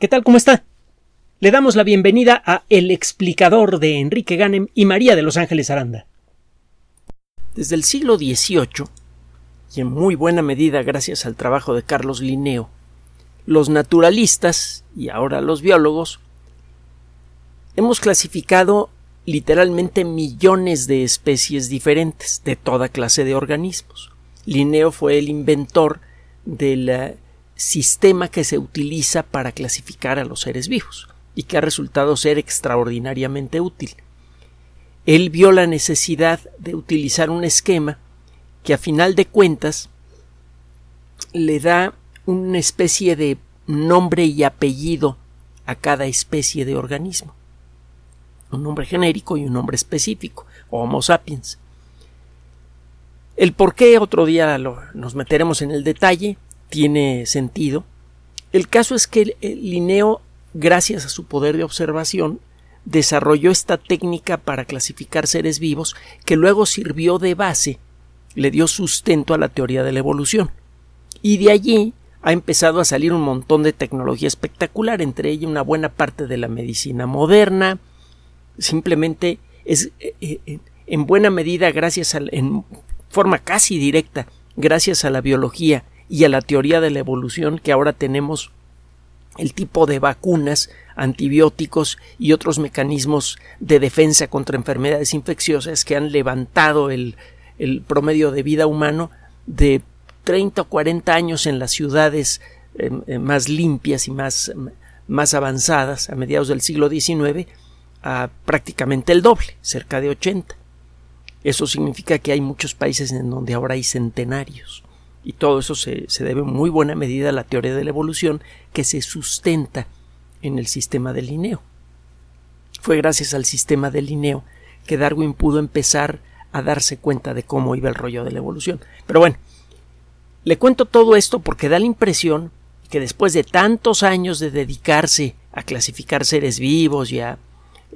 ¿Qué tal? ¿Cómo está? Le damos la bienvenida a El explicador de Enrique Ganem y María de Los Ángeles Aranda. Desde el siglo XVIII, y en muy buena medida gracias al trabajo de Carlos Linneo, los naturalistas y ahora los biólogos hemos clasificado literalmente millones de especies diferentes de toda clase de organismos. Linneo fue el inventor del eh, sistema que se utiliza para clasificar a los seres vivos y que ha resultado ser extraordinariamente útil. Él vio la necesidad de utilizar un esquema que a final de cuentas le da una especie de nombre y apellido a cada especie de organismo. Un nombre genérico y un nombre específico, Homo sapiens. El por qué otro día nos meteremos en el detalle, tiene sentido. El caso es que Linneo, gracias a su poder de observación, desarrolló esta técnica para clasificar seres vivos que luego sirvió de base, le dio sustento a la teoría de la evolución. Y de allí ha empezado a salir un montón de tecnología espectacular, entre ellas una buena parte de la medicina moderna. Simplemente es eh, eh, en buena medida gracias a, en forma casi directa, gracias a la biología y a la teoría de la evolución que ahora tenemos el tipo de vacunas, antibióticos y otros mecanismos de defensa contra enfermedades infecciosas que han levantado el, el promedio de vida humano de 30 o 40 años en las ciudades eh, eh, más limpias y más, más avanzadas a mediados del siglo XIX a prácticamente el doble, cerca de 80. Eso significa que hay muchos países en donde ahora hay centenarios y todo eso se, debe en muy buena medida a la teoría de la evolución que se sustenta en el sistema de Linneo. Fue gracias al sistema de Linneo que Darwin pudo empezar a darse cuenta de cómo iba el rollo de la evolución. Pero bueno, le cuento todo esto porque da la impresión que después de tantos años de dedicarse a clasificar seres vivos y a,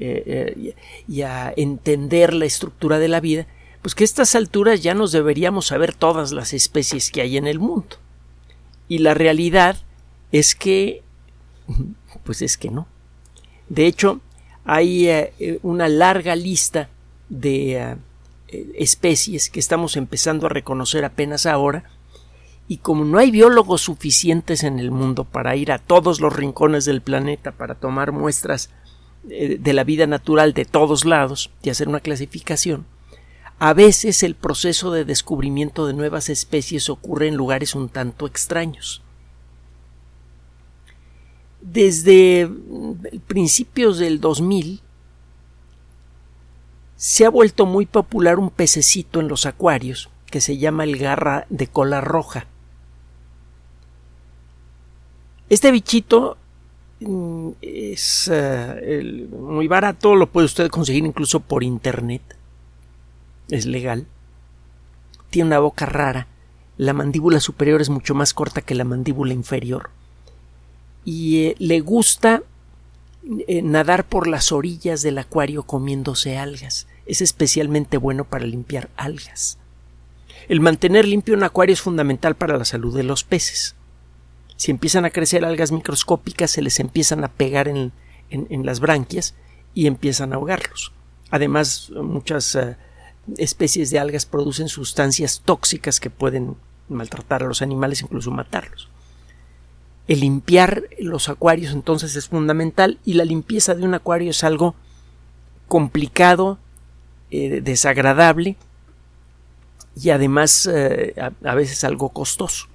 eh, eh, y a entender la estructura de la vida, pues que a estas alturas ya nos deberíamos saber todas las especies que hay en el mundo. Y la realidad es que, pues es que no. De hecho, hay eh, una larga lista de eh, especies que estamos empezando a reconocer apenas ahora, y como no hay biólogos suficientes en el mundo para ir a todos los rincones del planeta para tomar muestras eh, de la vida natural de todos lados y hacer una clasificación, a veces el proceso de descubrimiento de nuevas especies ocurre en lugares un tanto extraños. Desde principios del 2000 se ha vuelto muy popular un pececito en los acuarios que se llama el garra de cola roja. Este bichito mm, es eh, muy barato, lo puede usted conseguir incluso por internet es legal. Tiene una boca rara. La mandíbula superior es mucho más corta que la mandíbula inferior. Y eh, le gusta eh, nadar por las orillas del acuario comiéndose algas. Es especialmente bueno para limpiar algas. El mantener limpio un acuario es fundamental para la salud de los peces. Si empiezan a crecer algas microscópicas, se les empiezan a pegar en, las branquias y empiezan a ahogarlos. Además, muchas eh, especies de algas producen sustancias tóxicas que pueden maltratar a los animales, incluso matarlos. El limpiar los acuarios entonces es fundamental y la limpieza de un acuario es algo complicado, eh, desagradable y además eh, a, veces algo costoso.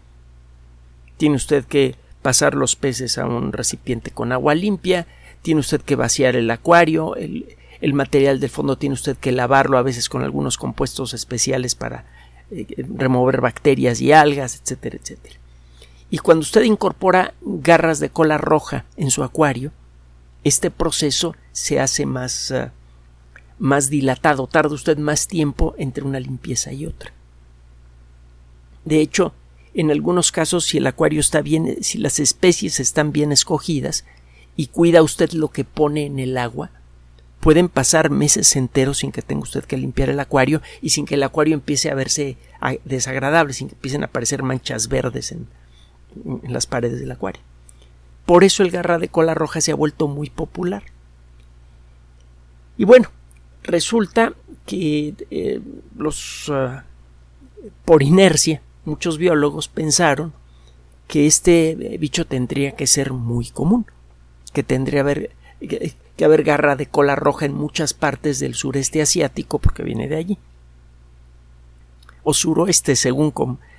Tiene usted que pasar los peces a un recipiente con agua limpia, tiene usted que vaciar el acuario, el material del fondo tiene usted que lavarlo a veces con algunos compuestos especiales para eh, remover bacterias y algas, etcétera, etcétera. Y cuando usted incorpora garras de cola roja en su acuario, este proceso se hace más, eh, más dilatado, tarda usted más tiempo entre una limpieza y otra. De hecho, en algunos casos, si el acuario está bien, si las especies están bien escogidas y cuida usted lo que pone en el agua, pueden pasar meses enteros sin que tenga usted que limpiar el acuario y sin que el acuario empiece a verse desagradable, sin que empiecen a aparecer manchas verdes en, las paredes del acuario. Por eso el garra de cola roja se ha vuelto muy popular. Y bueno, resulta que eh, los ah, por inercia muchos biólogos pensaron que este bicho tendría que ser muy común, que tendría haber, que haber garra de cola roja en muchas partes del sureste asiático porque viene de allí. O suroeste, según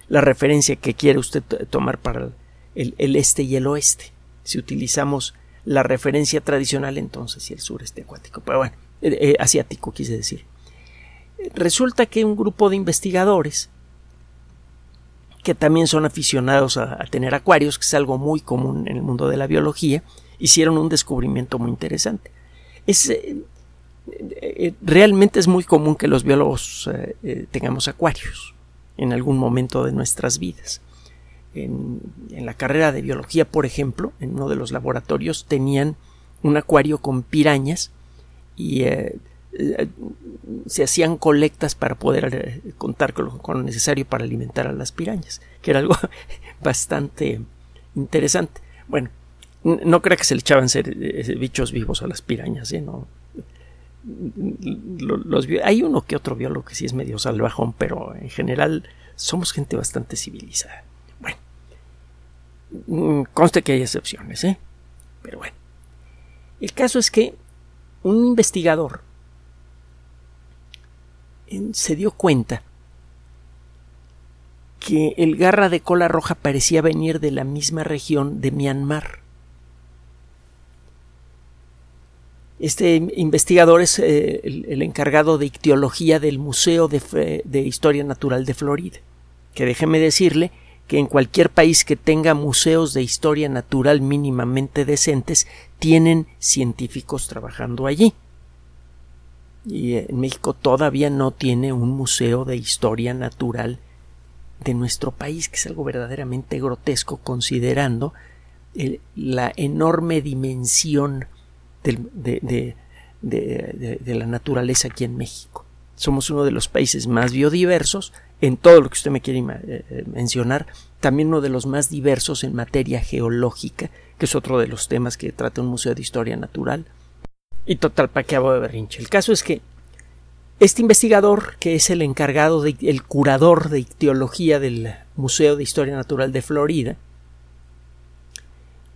la referencia que quiere usted tomar para el, este y el oeste. Si utilizamos la referencia tradicional, entonces sí el sureste acuático. Pero bueno, eh, eh, asiático quise decir. Resulta que un grupo de investigadores que también son aficionados a, tener acuarios, que es algo muy común en el mundo de la biología, hicieron un descubrimiento muy interesante. Es, eh, eh, realmente es muy común que los biólogos eh, tengamos acuarios en algún momento de nuestras vidas. En, la carrera de biología, por ejemplo, en uno de los laboratorios tenían un acuario con pirañas y se hacían colectas para poder contar con lo, necesario para alimentar a las pirañas, que era algo bastante interesante. Bueno, no creo que se le echaban ser, eh, bichos vivos a las pirañas, ¿eh? No. Hay uno que otro biólogo que sí es medio salvajón, pero en general somos gente bastante civilizada. Bueno, mm, conste que hay excepciones, ¿eh? Pero bueno. El caso es que un investigador se dio cuenta que el garra de cola roja parecía venir de la misma región de Myanmar. Este investigador es eh, el, encargado de ictiología del Museo de, de, Historia Natural de Florida, que déjeme decirle que en cualquier país que tenga museos de historia natural mínimamente decentes, tienen científicos trabajando allí. Y en México todavía no tiene un museo de historia natural de nuestro país, que es algo verdaderamente grotesco considerando la enorme dimensión de, la naturaleza aquí en México. Somos uno de los países más biodiversos en todo lo que usted me quiere eh, eh, mencionar, también uno de los más diversos en materia geológica, que es otro de los temas que trata un museo de historia natural y total, ¿para qué hago de berrinche? El caso es que este investigador, que es el encargado, el curador de ictiología del Museo de Historia Natural de Florida,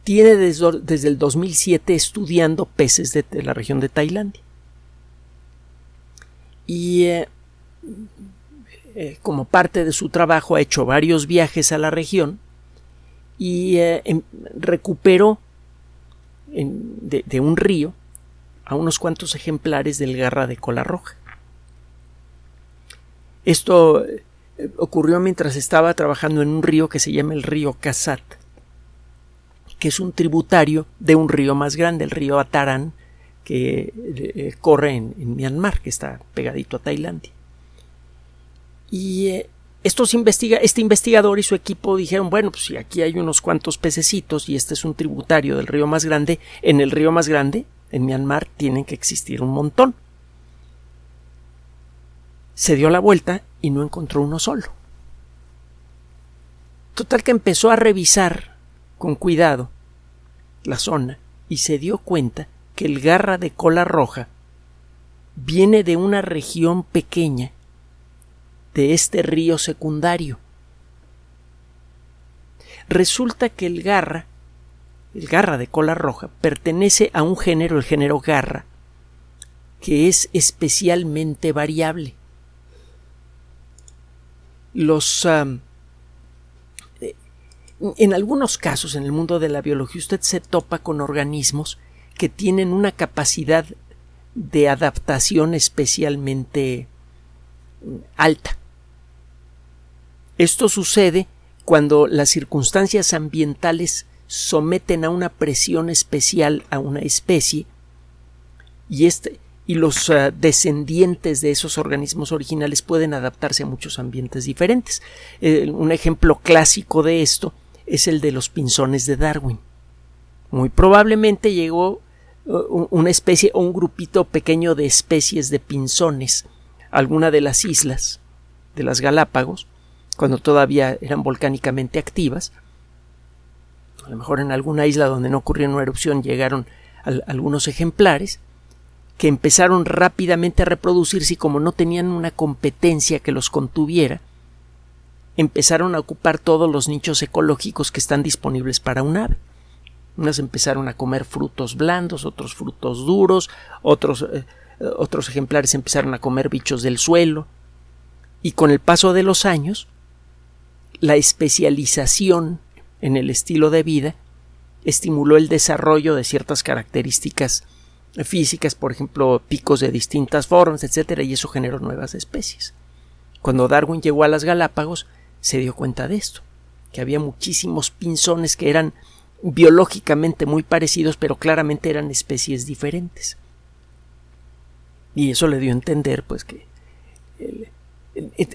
tiene desde, el 2007 estudiando peces de, la región de Tailandia. Y eh, eh, como parte de su trabajo ha hecho varios viajes a la región y eh, em, recuperó de un río a unos cuantos ejemplares del garra de cola roja. Esto ocurrió mientras estaba trabajando en un río que se llama el río Kasat, que es un tributario de un río más grande, el río Atarán, que eh, corre en, Myanmar, que está pegadito a Tailandia. Y eh, estos investiga este investigador y su equipo dijeron, bueno, pues si aquí hay unos cuantos pececitos y este es un tributario del río más grande, en el río más grande en Myanmar tienen que existir un montón. Se dio la vuelta y no encontró uno solo. Total que empezó a revisar con cuidado la zona y se dio cuenta que el garra de cola roja viene de una región pequeña de este río secundario. Resulta que el garra el garra de cola roja, pertenece a un género, el género garra, que es especialmente variable. Los en algunos casos en el mundo de la biología usted se topa con organismos que tienen una capacidad de adaptación especialmente mm, alta. Esto sucede cuando las circunstancias ambientales someten a una presión especial a una especie y, este, y los uh, descendientes de esos organismos originales pueden adaptarse a muchos ambientes diferentes. Eh, un ejemplo clásico de esto es el de los pinzones de Darwin. Muy probablemente llegó uh, una especie o un grupito pequeño de especies de pinzones a alguna de las islas de las Galápagos, cuando todavía eran volcánicamente activas, a lo mejor en alguna isla donde no ocurrió una erupción llegaron algunos ejemplares que empezaron rápidamente a reproducirse y como no tenían una competencia que los contuviera, empezaron a ocupar todos los nichos ecológicos que están disponibles para un ave. Unas empezaron a comer frutos blandos, otros frutos duros, otros, eh, otros ejemplares empezaron a comer bichos del suelo. Y con el paso de los años, la especialización en el estilo de vida estimuló el desarrollo de ciertas características físicas, por ejemplo, picos de distintas formas, etcétera, y eso generó nuevas especies. Cuando Darwin llegó a las Galápagos, se dio cuenta de esto, que había muchísimos pinzones que eran biológicamente muy parecidos, pero claramente eran especies diferentes. Y eso le dio a entender, pues, que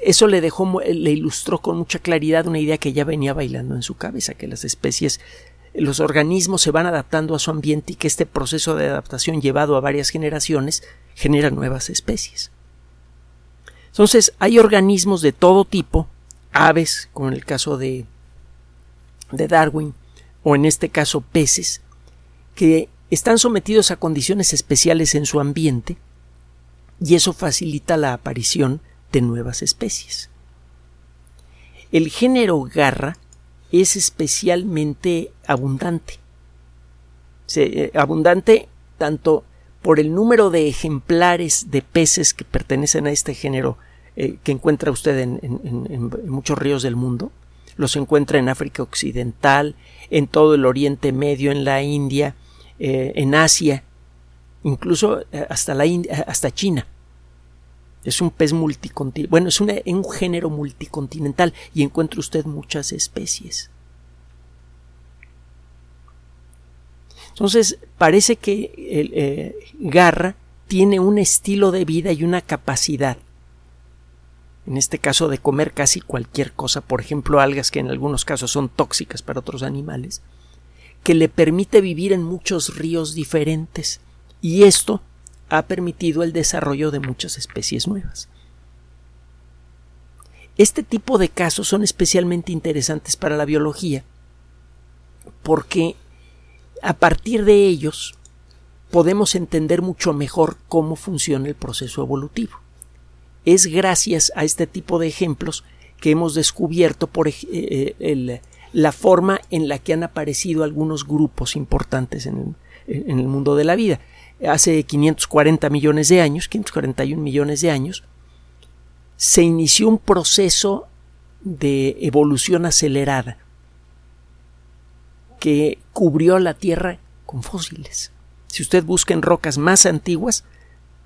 eso le dejó, le ilustró con mucha claridad una idea que ya venía bailando en su cabeza, que las especies, los organismos se van adaptando a su ambiente y que este proceso de adaptación llevado a varias generaciones genera nuevas especies. Entonces, hay organismos de todo tipo aves, como en el caso de, de Darwin, o en este caso peces, que están sometidos a condiciones especiales en su ambiente y eso facilita la aparición de nuevas especies. El género garra es especialmente abundante. Eh, abundante tanto por el número de ejemplares de peces que pertenecen a este género eh, que encuentra usted en, muchos ríos del mundo. Los encuentra en África Occidental, en todo el Oriente Medio, en la India, eh, en Asia, incluso eh, hasta, la hasta China. Es un pez multicontinental. Bueno, es un género multicontinental y encuentra usted muchas especies. Entonces, parece que el Garra tiene un estilo de vida y una capacidad en este caso de comer casi cualquier cosa, por ejemplo algas que en algunos casos son tóxicas para otros animales, que le permite vivir en muchos ríos diferentes y esto ha permitido el desarrollo de muchas especies nuevas. Este tipo de casos son especialmente interesantes para la biología porque a partir de ellos podemos entender mucho mejor cómo funciona el proceso evolutivo es gracias a este tipo de ejemplos que hemos descubierto por eh, eh, la forma en la que han aparecido algunos grupos importantes en el, mundo de la vida. Hace 540 millones de años, 541 millones de años, se inició un proceso de evolución acelerada que cubrió la Tierra con fósiles. Si usted busca en rocas más antiguas,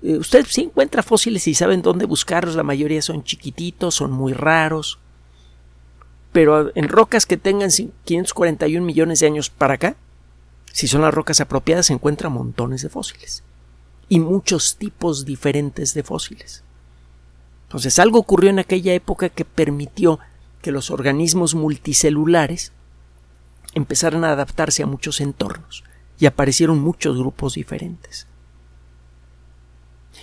usted sí encuentra fósiles y saben dónde buscarlos, la mayoría son chiquititos, son muy raros. Pero en rocas que tengan 541 millones de años para acá, si son las rocas apropiadas, se encuentran montones de fósiles. Y muchos tipos diferentes de fósiles. Entonces algo ocurrió en aquella época que permitió que los organismos multicelulares empezaran a adaptarse a muchos entornos y aparecieron muchos grupos diferentes.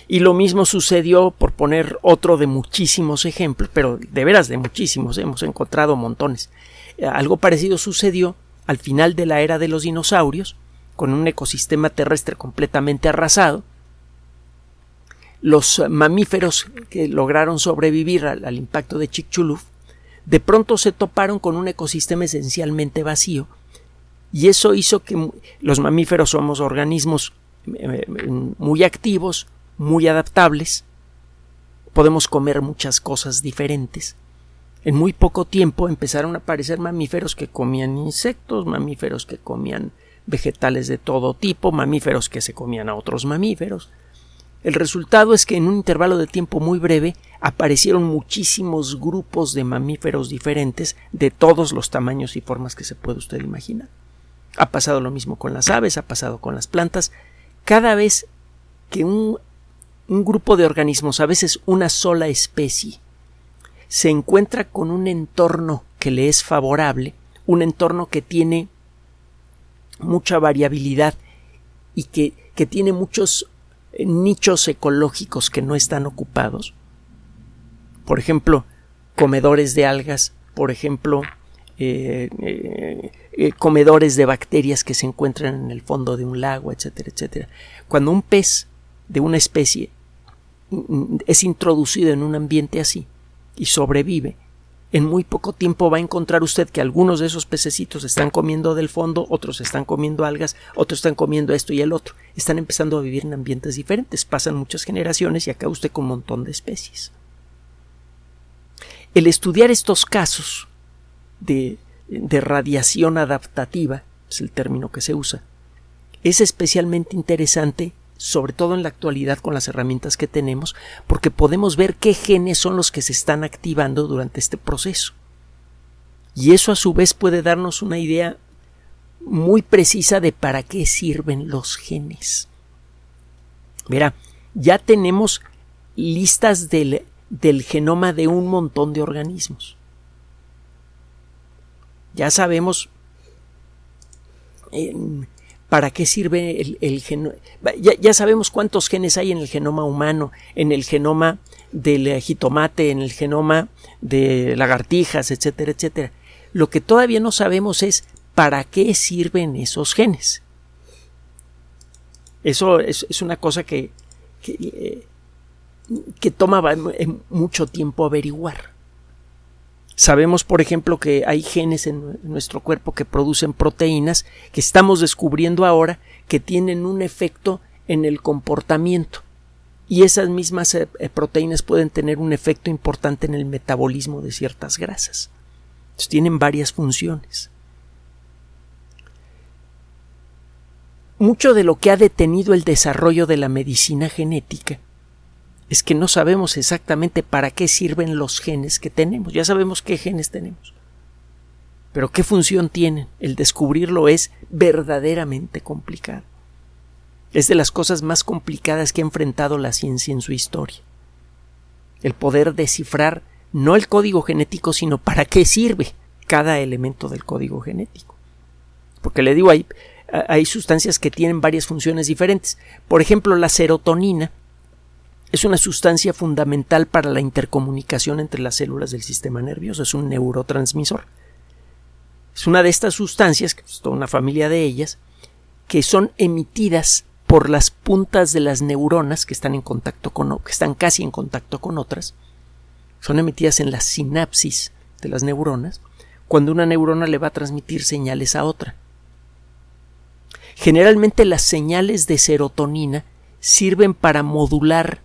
Y lo mismo sucedió, por poner otro de muchísimos ejemplos, pero de veras de muchísimos, hemos encontrado montones. Eh, algo parecido sucedió al final de la era de los dinosaurios, con un ecosistema terrestre completamente arrasado. Los mamíferos que lograron sobrevivir al, impacto de Chicxulub de pronto se toparon con un ecosistema esencialmente vacío y eso hizo que los mamíferos somos organismos eh, eh, muy activos, muy adaptables, podemos comer muchas cosas diferentes. En muy poco tiempo empezaron a aparecer mamíferos que comían insectos, mamíferos que comían vegetales de todo tipo, mamíferos que se comían a otros mamíferos. El resultado es que en un intervalo de tiempo muy breve aparecieron muchísimos grupos de mamíferos diferentes de todos los tamaños y formas que se puede usted imaginar. Ha pasado lo mismo con las aves, ha pasado con las plantas. Cada vez que un un grupo de organismos, a veces una sola especie, se encuentra con un entorno que le es favorable, un entorno que tiene mucha variabilidad y que, que tiene muchos eh, nichos ecológicos que no están ocupados. Por ejemplo, comedores de algas, por ejemplo, eh, eh, comedores de bacterias que se encuentran en el fondo de un lago, etcétera, etcétera. Cuando un pez de una especie es introducido en un ambiente así y sobrevive, en muy poco tiempo va a encontrar usted que algunos de esos pececitos están comiendo del fondo, otros están comiendo algas, otros están comiendo esto y el otro. Están empezando a vivir en ambientes diferentes. Pasan muchas generaciones y acá usted con un montón de especies. El estudiar estos casos de, radiación adaptativa, es el término que se usa, es especialmente interesante sobre todo en la actualidad con las herramientas que tenemos, porque podemos ver qué genes son los que se están activando durante este proceso. Y eso a su vez puede darnos una idea muy precisa de para qué sirven los genes. Verá, ya tenemos listas del, del genoma de un montón de organismos. Ya sabemos para qué sirve el, genoma. Ya, sabemos cuántos genes hay en el genoma humano, en el genoma del jitomate, en el genoma de lagartijas, etcétera, etcétera. Lo que todavía no sabemos es para qué sirven esos genes. Eso es, una cosa que, que, que toma mucho tiempo averiguar. Sabemos, por ejemplo, que hay genes en nuestro cuerpo que producen proteínas que estamos descubriendo ahora que tienen un efecto en el comportamiento. Y esas mismas eh, eh, proteínas pueden tener un efecto importante en el metabolismo de ciertas grasas. Tienen varias funciones. Mucho de lo que ha detenido el desarrollo de la medicina genética es que no sabemos exactamente para qué sirven los genes que tenemos. Ya sabemos qué genes tenemos. Pero qué función tienen. El descubrirlo es verdaderamente complicado. Es de las cosas más complicadas que ha enfrentado la ciencia en su historia. El poder descifrar no el código genético, sino para qué sirve cada elemento del código genético. Porque le digo, hay, hay sustancias que tienen varias funciones diferentes. Por ejemplo, la serotonina es una sustancia fundamental para la intercomunicación entre las células del sistema nervioso, es un neurotransmisor. Es una de estas sustancias, que es toda una familia de ellas, que son emitidas por las puntas de las neuronas que están en contacto con que están casi en contacto con otras, son emitidas en la sinapsis de las neuronas, cuando una neurona le va a transmitir señales a otra. Generalmente las señales de serotonina sirven para modular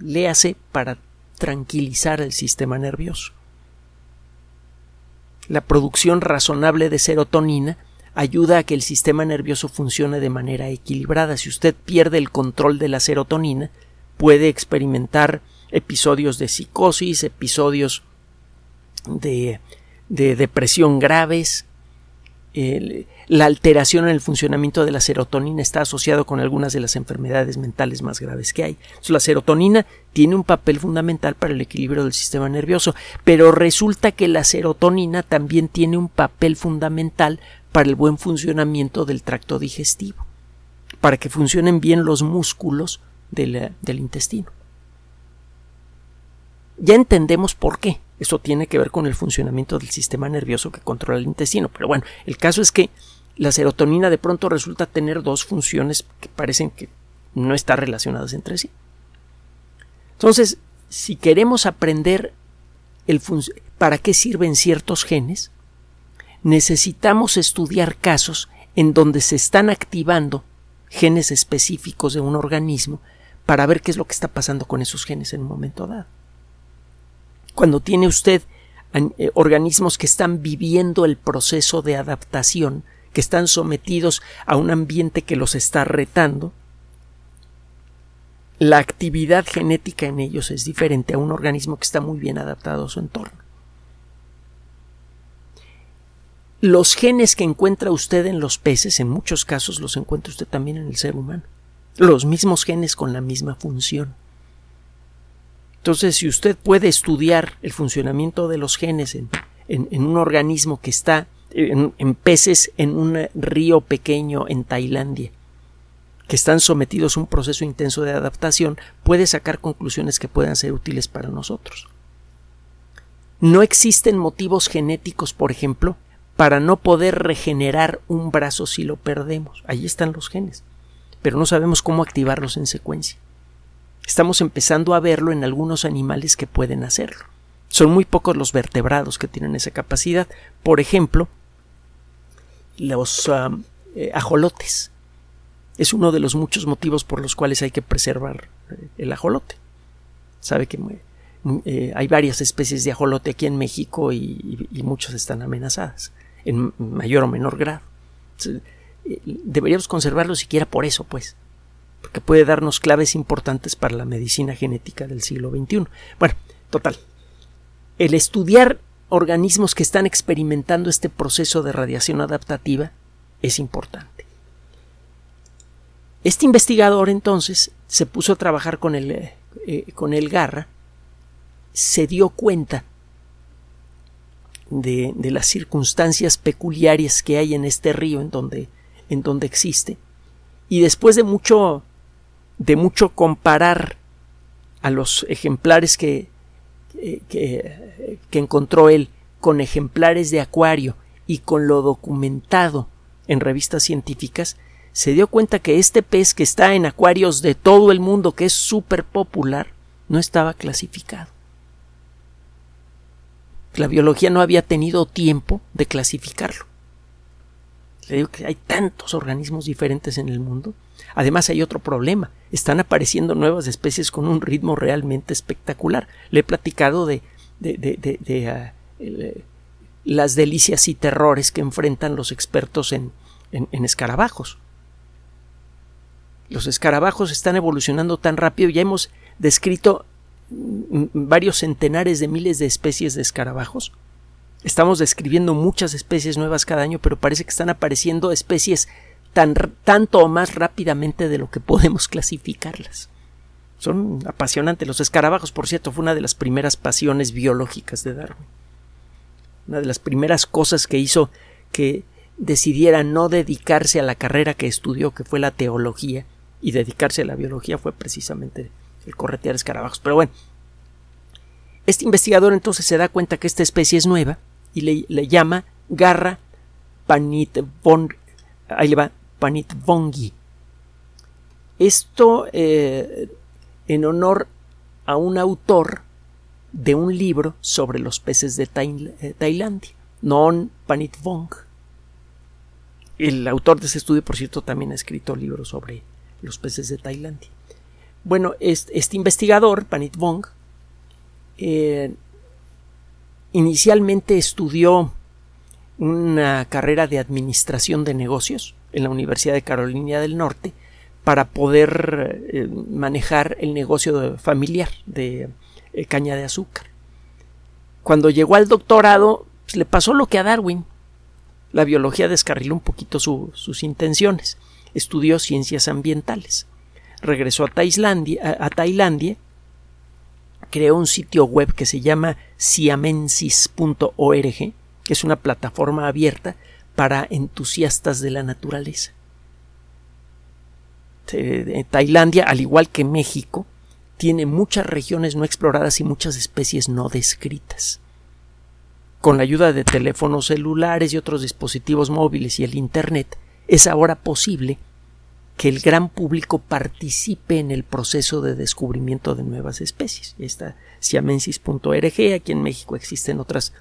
léase para tranquilizar el sistema nervioso. La producción razonable de serotonina ayuda a que el sistema nervioso funcione de manera equilibrada. Si usted pierde el control de la serotonina, puede experimentar episodios de psicosis, episodios de, de depresión graves, la alteración en el funcionamiento de la serotonina está asociado con algunas de las enfermedades mentales más graves que hay. la serotonina tiene un papel fundamental para el equilibrio del sistema nervioso, pero resulta que la serotonina también tiene un papel fundamental para el buen funcionamiento del tracto digestivo, para que funcionen bien los músculos del intestino. Ya entendemos por qué. Eso tiene que ver con el funcionamiento del sistema nervioso que controla el intestino. Pero bueno, el caso es que la serotonina de pronto resulta tener dos funciones que parecen que no están relacionadas entre sí. Entonces, si queremos aprender el para qué sirven ciertos genes, necesitamos estudiar casos en donde se están activando genes específicos de un organismo para ver qué es lo que está pasando con esos genes en un momento dado. Cuando tiene usted eh, organismos que están viviendo el proceso de adaptación, que están sometidos a un ambiente que los está retando, la actividad genética en ellos es diferente a un organismo que está muy bien adaptado a su entorno. Los genes que encuentra usted en los peces, en muchos casos los encuentra usted también en el ser humano. Los mismos genes con la misma función. Entonces, si usted puede estudiar el funcionamiento de los genes en, un organismo que está en, en, peces en un río pequeño en Tailandia, que están sometidos a un proceso intenso de adaptación, puede sacar conclusiones que puedan ser útiles para nosotros. No existen motivos genéticos, por ejemplo, para no poder regenerar un brazo si lo perdemos. Ahí están los genes, pero no sabemos cómo activarlos en secuencia. Estamos empezando a verlo en algunos animales que pueden hacerlo. Son muy pocos los vertebrados que tienen esa capacidad. Por ejemplo, los um, eh, ajolotes. Es uno de los muchos motivos por los cuales hay que preservar eh, el ajolote. Sabe que eh, hay varias especies de ajolote aquí en México y, muchas están amenazadas, en mayor o menor grado. Deberíamos conservarlo siquiera por eso, pues, porque puede darnos claves importantes para la medicina genética del siglo XXI. Bueno, total. El estudiar organismos que están experimentando este proceso de radiación adaptativa es importante. Este investigador entonces se puso a trabajar con el, eh, eh, con el Garra, se dio cuenta de, de, las circunstancias peculiares que hay en este río en donde, en donde existe, y después de mucho, de mucho comparar a los ejemplares que, que, que encontró él con ejemplares de acuario y con lo documentado en revistas científicas, se dio cuenta que este pez que está en acuarios de todo el mundo, que es súper popular, no estaba clasificado. La biología no había tenido tiempo de clasificarlo. Le digo que hay tantos organismos diferentes en el mundo. Además hay otro problema. Están apareciendo nuevas especies con un ritmo realmente espectacular. Le he platicado de, ah, eh, las delicias y terrores que enfrentan los expertos en, en, escarabajos. Los escarabajos están evolucionando tan rápido, ya hemos descrito varios centenares de miles de especies de escarabajos. Estamos describiendo muchas especies nuevas cada año, pero parece que están apareciendo especies tan, tanto o más rápidamente de lo que podemos clasificarlas. Son apasionantes. Los escarabajos, por cierto, fue una de las primeras pasiones biológicas de Darwin. Una de las primeras cosas que hizo que decidiera no dedicarse a la carrera que estudió, que fue la teología, y dedicarse a la biología fue precisamente el corretear escarabajos. Pero bueno, este investigador entonces se da cuenta que esta especie es nueva y le, llama Garra panitvongi. Ahí le va, panitvongi. Esto eh, en honor a un autor de un libro sobre los peces de eh, Tailandia, Non Panitvong. El autor de ese estudio, por cierto, también ha escrito libros sobre los peces de Tailandia. Bueno, este, investigador, Panit Vong, eh, inicialmente estudió una carrera de administración de negocios en la Universidad de Carolina del Norte para poder eh, manejar el negocio familiar de eh, caña de azúcar. Cuando llegó al doctorado, pues, le pasó lo que a Darwin la biología descarriló un poquito sus intenciones. Estudió ciencias ambientales. Regresó a Tailandia, a, Tailandia creó un sitio web que se llama siamensis.org, que es una plataforma abierta para entusiastas de la naturaleza. Tailandia, al igual que México, tiene muchas regiones no exploradas y muchas especies no descritas con la ayuda de teléfonos celulares y otros dispositivos móviles y el Internet, es ahora posible que el gran público participe en el proceso de descubrimiento de nuevas especies. Está siamensis.org, aquí en México existen otras,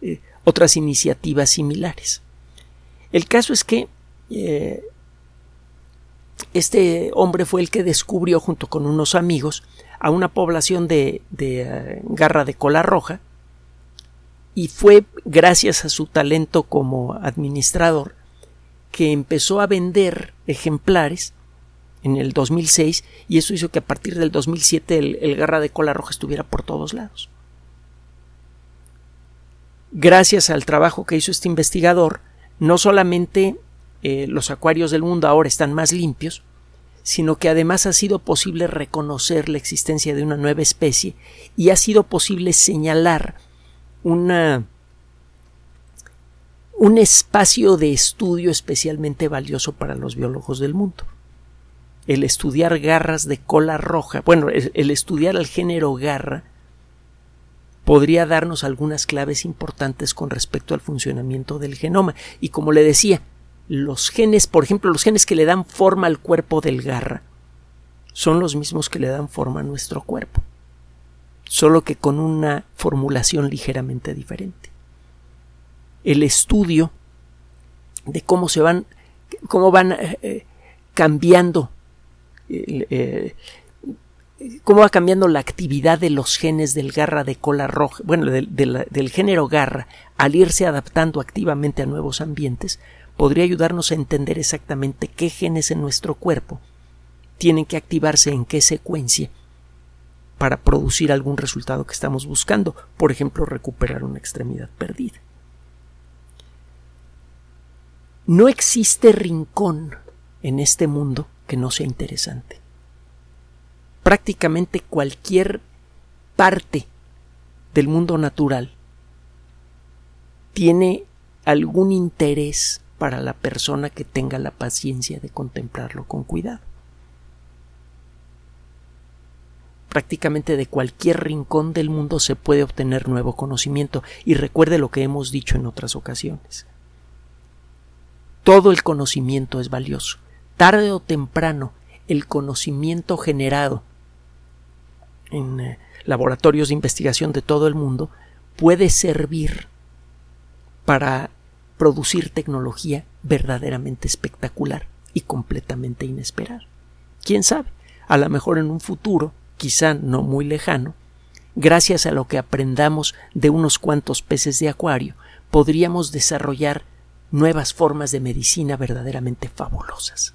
eh, otras iniciativas similares. El caso es que eh, este hombre fue el que descubrió junto con unos amigos a una población de, de eh, garra de cola roja y fue gracias a su talento como administrador que empezó a vender ejemplares en el 2006 y eso hizo que a partir del 2007 el, garra de cola roja estuviera por todos lados. Gracias al trabajo que hizo este investigador, no solamente eh, los acuarios del mundo ahora están más limpios, sino que además ha sido posible reconocer la existencia de una nueva especie y ha sido posible señalar una, un espacio de estudio especialmente valioso para los biólogos del mundo. El estudiar garras de cola roja, bueno, el, estudiar el género garra podría darnos algunas claves importantes con respecto al funcionamiento del genoma. Y como le decía, los genes, por ejemplo, los genes que le dan forma al cuerpo del garra, son los mismos que le dan forma a nuestro cuerpo, solo que con una formulación ligeramente diferente. El estudio de cómo se van, cómo van eh, eh, cambiando eh, cómo va cambiando la actividad de los genes del garra de cola roja, bueno, del, género garra, al irse adaptando activamente a nuevos ambientes, podría ayudarnos a entender exactamente qué genes en nuestro cuerpo tienen que activarse en qué secuencia para producir algún resultado que estamos buscando, por ejemplo, recuperar una extremidad perdida. No existe rincón en este mundo que no sea interesante prácticamente cualquier parte del mundo natural tiene algún interés para la persona que tenga la paciencia de contemplarlo con cuidado. Prácticamente de cualquier rincón del mundo se puede obtener nuevo conocimiento y recuerde lo que hemos dicho en otras ocasiones. Todo el conocimiento es valioso. Tarde o temprano, el conocimiento generado en eh, laboratorios de investigación de todo el mundo puede servir para producir tecnología verdaderamente espectacular y completamente inesperada. ¿Quién sabe? A lo mejor en un futuro, quizá no muy lejano, gracias a lo que aprendamos de unos cuantos peces de acuario, podríamos desarrollar nuevas formas de medicina verdaderamente fabulosas.